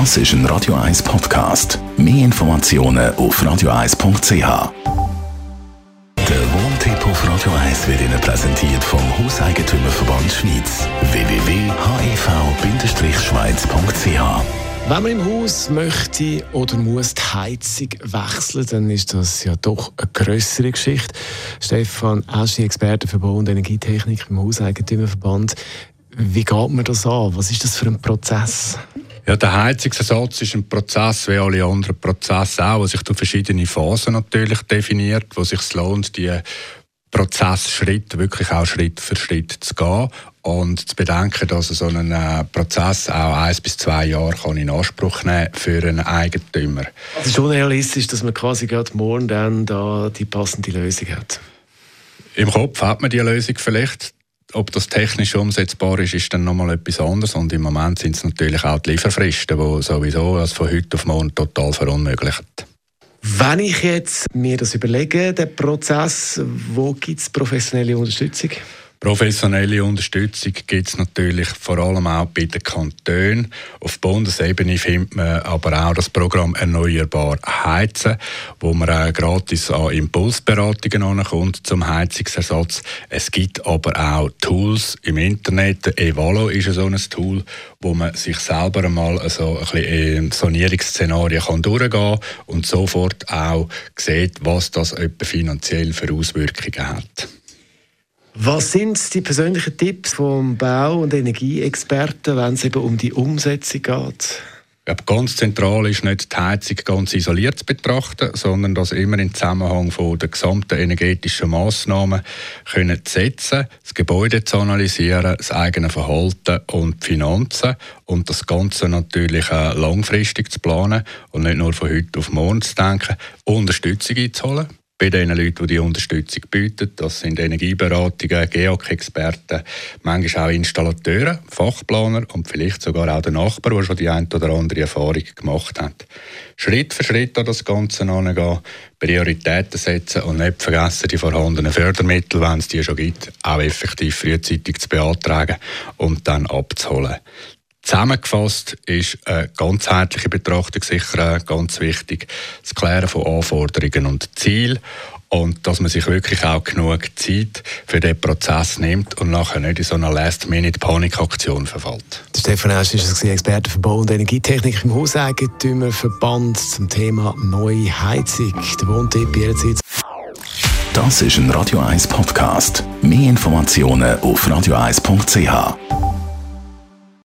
Das ist ein Radio 1 Podcast. Mehr Informationen auf radio1.ch. Der Wohntipp auf Radio 1 wird Ihnen präsentiert vom Hauseigentümerverband Schweiz. www.hev-schweiz.ch Wenn man im Haus möchte oder muss die Heizung wechseln, dann ist das ja doch eine größere Geschichte. Stefan Aschi, Experte für Bau- und Energietechnik im Hauseigentümerverband. Wie geht man das an? Was ist das für ein Prozess? Ja, der Heizungsersatz ist ein Prozess wie alle anderen Prozesse auch, der sich durch verschiedene Phasen natürlich definiert, wo sich lohnt, die Prozessschritte wirklich auch Schritt für Schritt zu gehen und zu bedenken, dass so ein äh, Prozess auch eins bis zwei Jahre kann in Anspruch nehmen für einen Eigentümer. Es ist unrealistisch, dass man quasi gerade morgen dann da die passende Lösung hat. Im Kopf hat man die Lösung vielleicht ob das technisch umsetzbar ist, ist dann nochmal etwas anderes. Und im Moment sind es natürlich auch die Lieferfristen, die sowieso also von heute auf morgen total verunmöglichen. Wenn ich jetzt mir das überlege, den Prozess, wo gibt es professionelle Unterstützung? Professionelle Unterstützung gibt es natürlich vor allem auch bei den Kantonen. Auf Bundesebene findet man aber auch das Programm Erneuerbar Heizen, wo man auch gratis an Impulsberatungen ankommt zum Heizungsersatz. Es gibt aber auch Tools im Internet. Evalo ist so ein Tool, wo man sich selber einmal so ein Sanierungsszenarien kann durchgehen kann und sofort auch sieht, was das finanziell für Auswirkungen hat. Was sind die persönlichen Tipps vom Bau- und Energieexperten, wenn es eben um die Umsetzung geht? Ja, ganz zentral ist nicht die Heizung ganz isoliert zu betrachten, sondern das immer im Zusammenhang von der gesamten energetischen Massnahmen können zu setzen, das Gebäude zu analysieren, das eigene Verhalten und die Finanzen und das Ganze natürlich äh, langfristig zu planen und nicht nur von heute auf morgen zu denken, Unterstützung einzuholen bei den Leuten, die die Unterstützung bieten. Das sind Energieberatungen, GEAC-Experten, manchmal auch Installateure, Fachplaner und vielleicht sogar auch der Nachbar, der schon die eine oder andere Erfahrung gemacht hat. Schritt für Schritt an das Ganze angehen, Prioritäten setzen und nicht vergessen, die vorhandenen Fördermittel, wenn es die schon gibt, auch effektiv frühzeitig zu beantragen und dann abzuholen. Zusammengefasst ist eine ganzheitliche Betrachtung sicher ganz wichtig. Das Klären von Anforderungen und Zielen und dass man sich wirklich auch genug Zeit für den Prozess nimmt und nachher nicht in so eine Last-Minute-Panikaktion verfällt. Stefan Asch ist Experte für Bau- und Energietechnik im Hauseigentümerverband zum Thema neue Heizung. Der Wohntipp jederzeit. Das ist ein Radio 1 Podcast. Mehr Informationen auf radio1.ch.